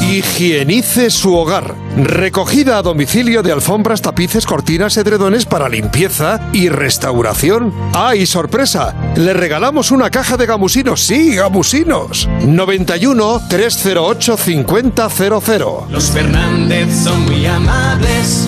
Higienice su hogar. Recogida a domicilio de alfombras, tapices, cortinas, edredones para limpieza y restauración. ¡Ay, sorpresa! Le regalamos una caja de gamusinos. Sí, gamusinos. 91 308 5000. Los Fernández son muy amables.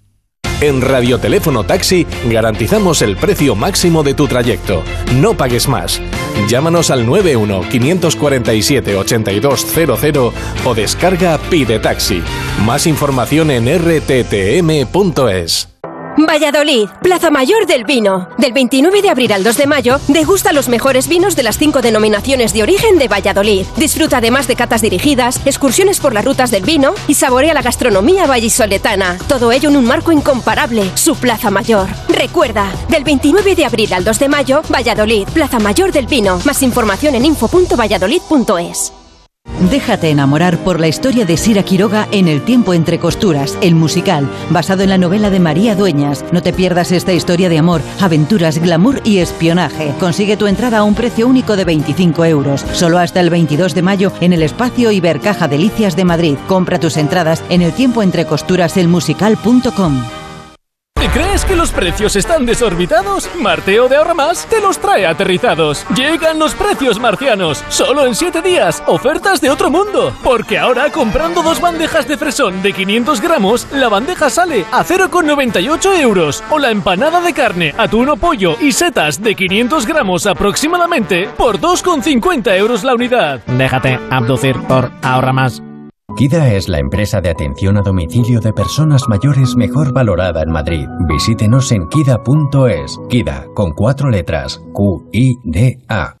En Radioteléfono Taxi garantizamos el precio máximo de tu trayecto. No pagues más. Llámanos al 91-547-8200 o descarga Pide Taxi. Más información en rttm.es. Valladolid, Plaza Mayor del Vino. Del 29 de abril al 2 de mayo, degusta los mejores vinos de las cinco denominaciones de origen de Valladolid. Disfruta además de catas dirigidas, excursiones por las rutas del vino y saborea la gastronomía vallisoletana. Todo ello en un marco incomparable, su Plaza Mayor. Recuerda, del 29 de abril al 2 de mayo, Valladolid, Plaza Mayor del Vino. Más información en info.valladolid.es. Déjate enamorar por la historia de Sira Quiroga en El tiempo entre costuras, el musical, basado en la novela de María Dueñas. No te pierdas esta historia de amor, aventuras, glamour y espionaje. Consigue tu entrada a un precio único de 25 euros, solo hasta el 22 de mayo en el espacio Ibercaja Delicias de Madrid. Compra tus entradas en el tiempo entre costuras elmusical.com. ¿Te crees que los precios están desorbitados? Marteo de Ahorra Más te los trae aterrizados. Llegan los precios marcianos. Solo en 7 días. Ofertas de otro mundo. Porque ahora comprando dos bandejas de fresón de 500 gramos, la bandeja sale a 0,98 euros. O la empanada de carne, atún o pollo y setas de 500 gramos aproximadamente por 2,50 euros la unidad. Déjate abducir por Ahorra Más. KIDA es la empresa de atención a domicilio de personas mayores mejor valorada en Madrid. Visítenos en kida.es. KIDA, con cuatro letras. Q-I-D-A.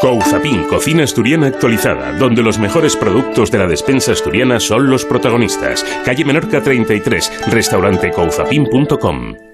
Couzapin, cocina asturiana actualizada, donde los mejores productos de la despensa asturiana son los protagonistas. Calle Menorca 33, restaurante couzapin.com.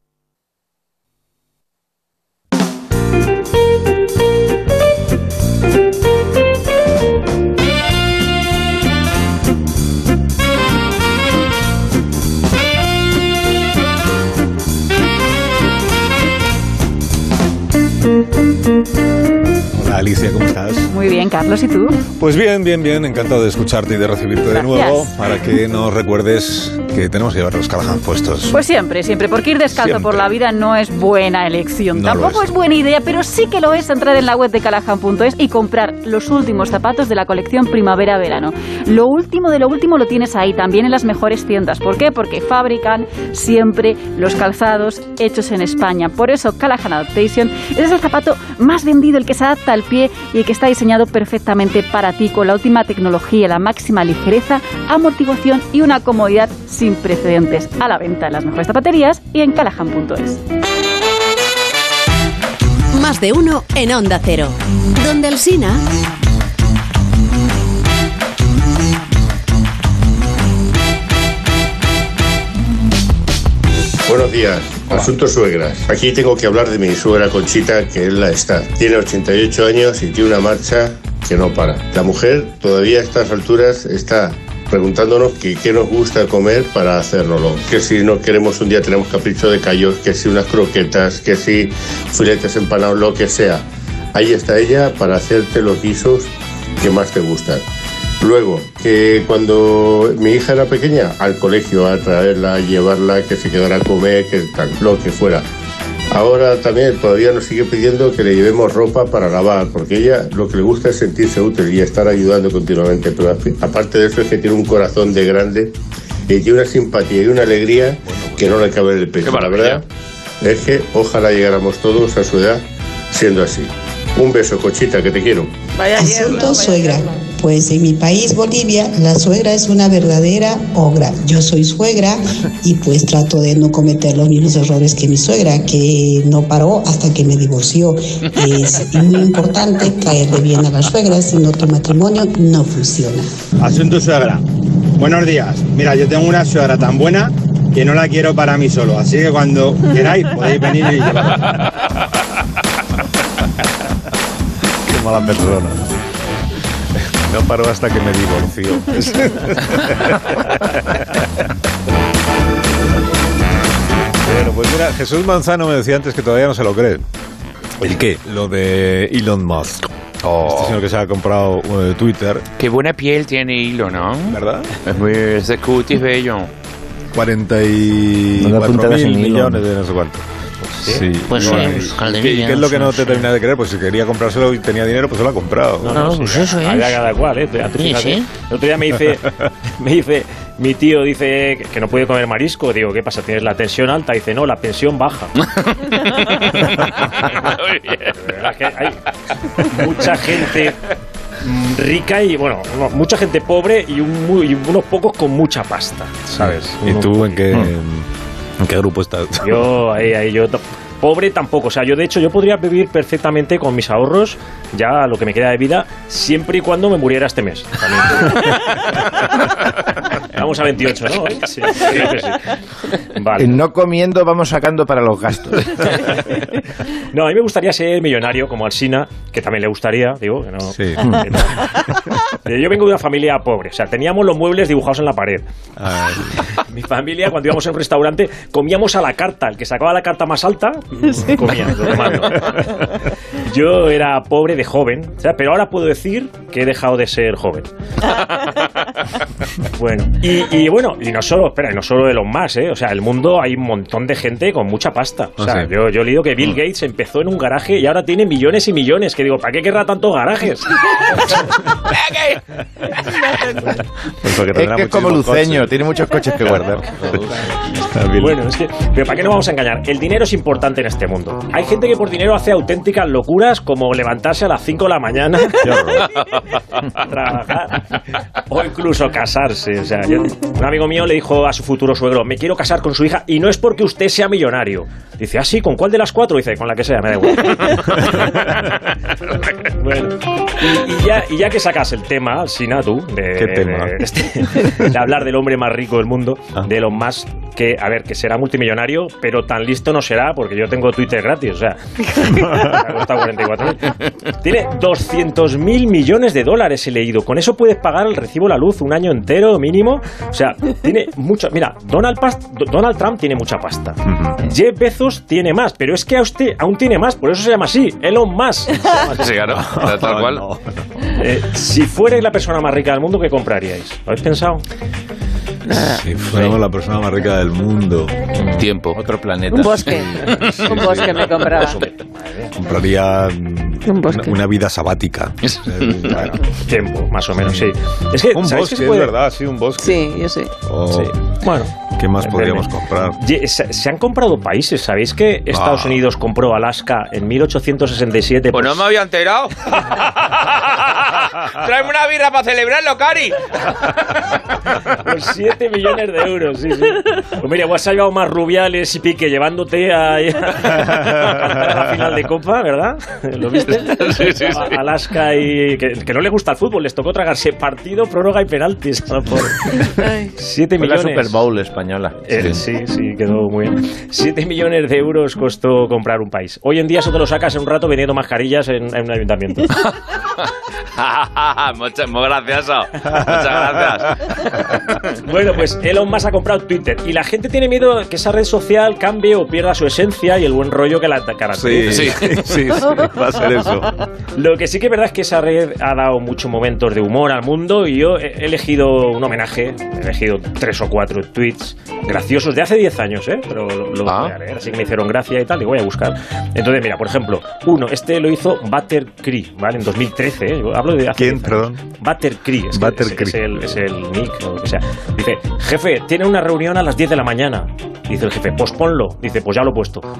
Alicia, ¿cómo estás? Muy bien, Carlos, ¿y tú? Pues bien, bien, bien, encantado de escucharte y de recibirte de nuevo para que nos recuerdes que tenemos que llevar los Callahan puestos. Pues siempre, siempre, porque ir descalzo Siempre. por la vida no es buena elección. No Tampoco es. buena idea, pero sí que lo es entrar en la web de Callahan.es y comprar los últimos zapatos de la colección primavera-verano. Lo último de lo último lo tienes ahí, también en las mejores tiendas. ¿Por qué? Porque fabrican siempre los calzados hechos en España. Por eso Callahan Adaptation es el zapato más vendido, el que se adapta al pie y que está diseñado perfectamente para ti con la última tecnología, la máxima ligereza, amortiguación y una comodidad sin precedentes. A la venta en las mejores zapaterías y en callahan.es. Más de uno en Onda Cero. Donde el Sina. Buenos días. Asunto suegras. Aquí tengo que hablar de mi suegra Conchita, que es la está. Tiene 88 años y tiene una marcha que no para. La mujer todavía a estas alturas está preguntándonos qué, qué nos gusta comer para hacérnoslo. Que si no queremos un día tenemos capricho de callos, que si unas croquetas, que si filetes empanados, lo que sea. Ahí está ella para hacerte los guisos que más te gustan. Luego, que cuando mi hija era pequeña, al colegio, a traerla, a llevarla, que se quedara a comer, que tal, lo que fuera. Ahora también todavía nos sigue pidiendo que le llevemos ropa para lavar, porque ella lo que le gusta es sentirse útil y estar ayudando continuamente. Pero aparte de eso es que tiene un corazón de grande y tiene una simpatía y una alegría que no le cabe en el pecho. La verdad es que ojalá llegáramos todos a su edad siendo así. Un beso, Cochita, que te quiero. Asunto suegra. Pues en mi país, Bolivia, la suegra es una verdadera ogra. Yo soy suegra y pues trato de no cometer los mismos errores que mi suegra, que no paró hasta que me divorció. Es muy importante caerle bien a la suegra, si no tu matrimonio no funciona. Asunto suegra. Buenos días. Mira, yo tengo una suegra tan buena que no la quiero para mí solo. Así que cuando queráis podéis venir y llevarla. Mala persona. No paró hasta que me divorció. bueno, pues mira, Jesús Manzano me decía antes que todavía no se lo cree. ¿El qué? Lo de Elon Musk. Este señor que se ha comprado eh, Twitter. Qué buena piel tiene Elon, ¿no? ¿Verdad? Es muy ese cutis bello. 44 puntadas en mil millones de no sé cuánto. Sí. Pues sí, Bueno, pues, ¿y Calderilla, ¿Qué, qué es lo que no no te sé. termina de creer? Pues si quería comprárselo y tenía dinero, pues se lo ha comprado. No, no, pues eso es. Allá cada cual, ¿eh? Tú Sí, fíjate. sí. El otro día me dice, me dice, mi tío dice que- no puede comer marisco. Digo, ¿qué pasa? ¿Tienes la tensión alta? Dice, no, la pensión baja. Verdad que hay mucha gente mm, rica y, bueno, no, mucha gente pobre y, un mu- y unos pocos con mucha pasta, ¿sabes? ¿Y tú en qué, Hmm. En qué grupo estás? Yo, ahí, ahí, yo. to- Pobre tampoco, o sea, yo de hecho yo podría vivir perfectamente con mis ahorros, ya lo que me queda de vida, siempre y cuando me muriera este mes. También. Vamos a 28, ¿no? Sí, creo que sí. Vale. No comiendo vamos sacando para los gastos. No, a mí me gustaría ser millonario como Alsina, que también le gustaría, digo, que no. Eh, Yo vengo de una familia pobre, o sea, teníamos los muebles dibujados en la pared. Mi familia, cuando íbamos a un restaurante, comíamos a la carta. El que sacaba la carta más alta, comía. lo demás no. Yo era pobre de joven, o sea, pero ahora puedo decir que he dejado de ser joven. Bueno, y, y bueno, y no solo, espera, y no solo de los más, ¿eh? O sea, el mundo hay un montón de gente con mucha pasta. O sea, Ah, sí. yo, yo he leído que Bill Gates empezó en un garaje y ahora tiene millones y millones. Que digo, ¿para qué querrá tantos garajes? Pues Es que es como luceño, coches. tiene muchos coches que guardar. Bueno, es que, pero ¿para qué nos vamos a engañar? El dinero es importante en este mundo. Hay gente que por dinero hace auténticas locuras como levantarse a las 5 de la mañana, trabajar o incluso casarse. O sea, yo- un amigo mío le dijo a su futuro suegro, me quiero casar con su hija y no es porque usted sea millonario. Dice, ah, sí, ¿con cuál de las cuatro? Dice, con la que sea, me da igual. Bueno, y, y ya, y ya que sacas el tema, Sina, tú, de, ¿Qué tema? de este- de hablar del hombre más rico del mundo, de Elon Musk, que, a ver, que será multimillonario, pero tan listo no será, porque yo tengo Twitter gratis, o sea, me ha costado 44.000. Tiene 200 mil millones de dólares, he leído. Con eso puedes pagar el recibo de la luz un año entero mínimo. O sea, tiene mucho. Mira, Donald, Pas- Donald Trump tiene mucha pasta. Jeff Bezos tiene más, pero es que a usted aún tiene más, por eso se llama así, Elon Musk. Sí, claro, tal cual. Eh, si fuerais la persona más rica del mundo, ¿qué compraríais? ¿Lo habéis pensado? Si fuéramos la persona más rica del mundo. Tiempo. Otro planeta. Un bosque. Un bosque me compraba. Compraría Un bosque. una, una vida sabática. Bueno, tiempo, más o menos, sí. Es que, un ¿sabéis bosque, que es puede- verdad, sí, un bosque. Sí, yo sé. O- Sí. Bueno, ¿Qué más podríamos comprar? Se, han comprado países. ¿Sabéis que Estados Ah. Unidos compró Alaska en 1867? Pues no me había enterado. Tráeme una birra para celebrarlo, Cari. Por 7 millones de euros, sí, sí. Pues mira, igual se ha llevado más Rubiales y Pique llevándote a, a la final de Copa, ¿verdad? ¿Lo viste? Sí, sí, sí. A- Alaska y... Que, que no le gusta el fútbol, les tocó tragarse partido, prórroga y penaltis. ¿no? Por 7 Fue la millones. Super Bowl española. Eh, sí, sí, quedó muy bien. 7 millones de euros costó comprar un país. Hoy en día eso te lo sacas en un rato vendiendo mascarillas en, en un ayuntamiento. Muchas, muy gracioso. Muchas gracias. Bueno, pues Elon Musk ha comprado Twitter y la gente tiene miedo que esa red social cambie o pierda su esencia y el buen rollo que la caracteriza. Sí, sí, sí, va a ser eso. Lo que sí que es verdad es que esa red ha dado muchos momentos de humor al mundo y yo he elegido un homenaje, he elegido tres o cuatro tweets graciosos de hace 10 años, ¿eh? pero lo, lo Ah. voy a leer, así que me hicieron gracia y tal, y voy a buscar. Entonces, mira, por ejemplo, uno, este lo hizo Butter Cree, ¿vale? En 2013, ¿eh? Hablo de hace ¿Quién, 10 años. perdón? Butter Cree, es, que es- es el, es el nick o lo que sea. Dice, jefe, tiene una reunión a las 10 de la mañana. Dice el jefe, posponlo. Dice, pues ya lo he puesto.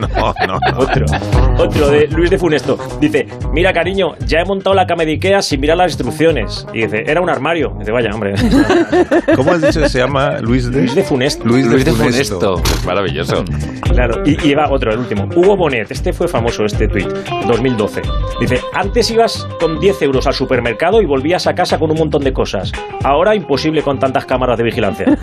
No, no, no. Otro, otro de Luis de Funesto. Dice, mira cariño, ya he montado la cama de Ikea sin mirar las instrucciones. Y dice, era un armario. Dice, vaya, hombre. ¿Cómo has dicho que se llama Luis de? Luis de Funesto. Luis de, Luis de Funesto. Funesto. Es maravilloso. Claro, y, y va otro, el último. Hugo Bonet, este fue famoso, este tuit, 2012. Dice, antes ibas con 10 euros al supermercado y volvías a casa con un montón de cosas. Ahora imposible con tantas cámaras de vigilancia.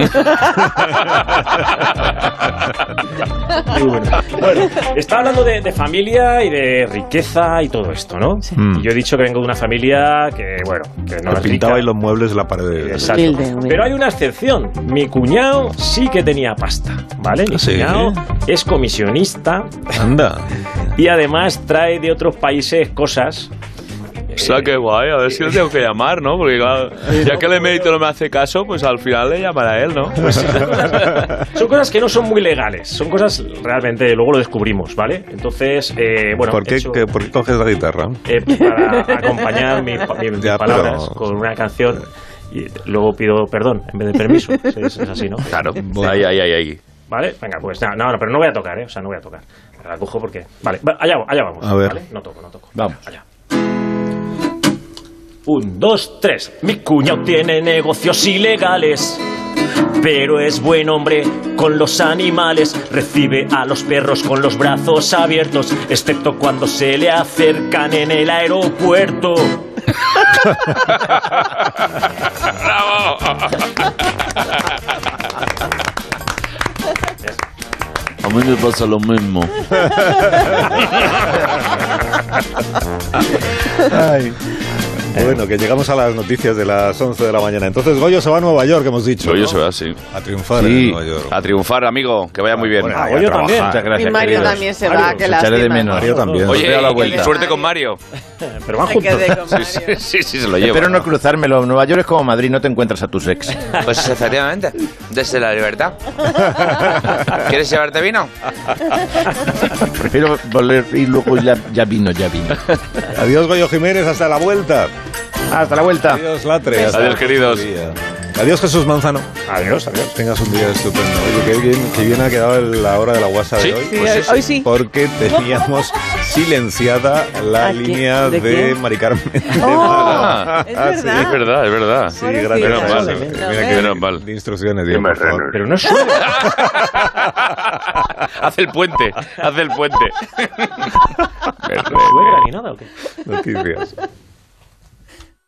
Muy bueno. Bueno, está hablando de, de familia y de riqueza y todo esto, ¿no? Mm. Y yo he dicho que vengo de una familia que, bueno, que no pintaba y los muebles de la pared. de- Exacto. Pero hay una excepción. Mi cuñado sí que tenía pasta, ¿vale? Mi Sí. cuñado es comisionista Anda. y además trae de otros países cosas. O sea, qué guay. A ver si le tengo que llamar, ¿no? Porque claro, ya que el emérito no me hace caso, pues al final le llamará a él, ¿no? Pues Son cosas que no son muy legales, son cosas realmente, luego lo descubrimos, ¿vale? Entonces, eh, bueno, ¿Por, qué, he hecho, que- ¿Por qué coges la guitarra? eh, para acompañar mi- mi- mis Ya, palabras pero- con una canción y luego pido perdón en vez de permiso. Es, es así, ¿no? Claro. Ahí, ahí, ahí, ahí. ¿Vale? Venga, pues nada, no, no, pero no voy a tocar, ¿eh? O sea, no voy a tocar. La cojo porque... Vale, va- allá, allá vamos. A ver. ¿vale? No toco, no toco. Vamos. Allá. Un, dos, tres. Mi cuñado tiene negocios ilegales. Pero es buen hombre con los animales. Recibe a los perros con los brazos abiertos, excepto cuando se le acercan en el aeropuerto. A mí me pasa lo mismo. Ay. Bueno, que llegamos a las noticias de las 11 de la mañana. Entonces Goyo se va a Nueva York, hemos dicho. Goyo ¿no? se va, sí. A triunfar en Sí, Nueva York. a triunfar, amigo. Que vaya muy bien. Bueno, Ah, a Goyo también. Muchas gracias, Mi Mario queridos. también se va, Mario, os echaré de menos. Mario también. Oye, Veo la y- vuelta. y suerte con Mario. Pero van juntos. Sí, Mario. sí, sí, sí, se lo lleva. Espero no cruzármelo. Nueva York es como Madrid, no te encuentras a tus ex. Pues efectivamente, desde la libertad. ¿Quieres llevarte vino? Prefiero volver y luego ya, ya vino, ya vino. Adiós Goyo Jiménez, hasta la vuelta. Hasta la vuelta. Adiós Latre. hasta Adiós, queridos. Adiós Jesús Manzano. Adiós, adiós. Tengas un día estupendo. Oye, qué bien, qué bien ha quedado la hora de la WhatsApp Sí, de hoy. Sí, hoy- hoy sí. Porque teníamos silenciada la línea ¿De de? Mari Carmen. de Oh, es Ah, sí. verdad. Es verdad, es verdad. Sí, gracias. Menos mal. Mira que Menos mal. de instrucciones, digo, por favor. Pero no es suyo. Haz el puente, haz el puente. ¿Suegra ni nada o qué? Noticias.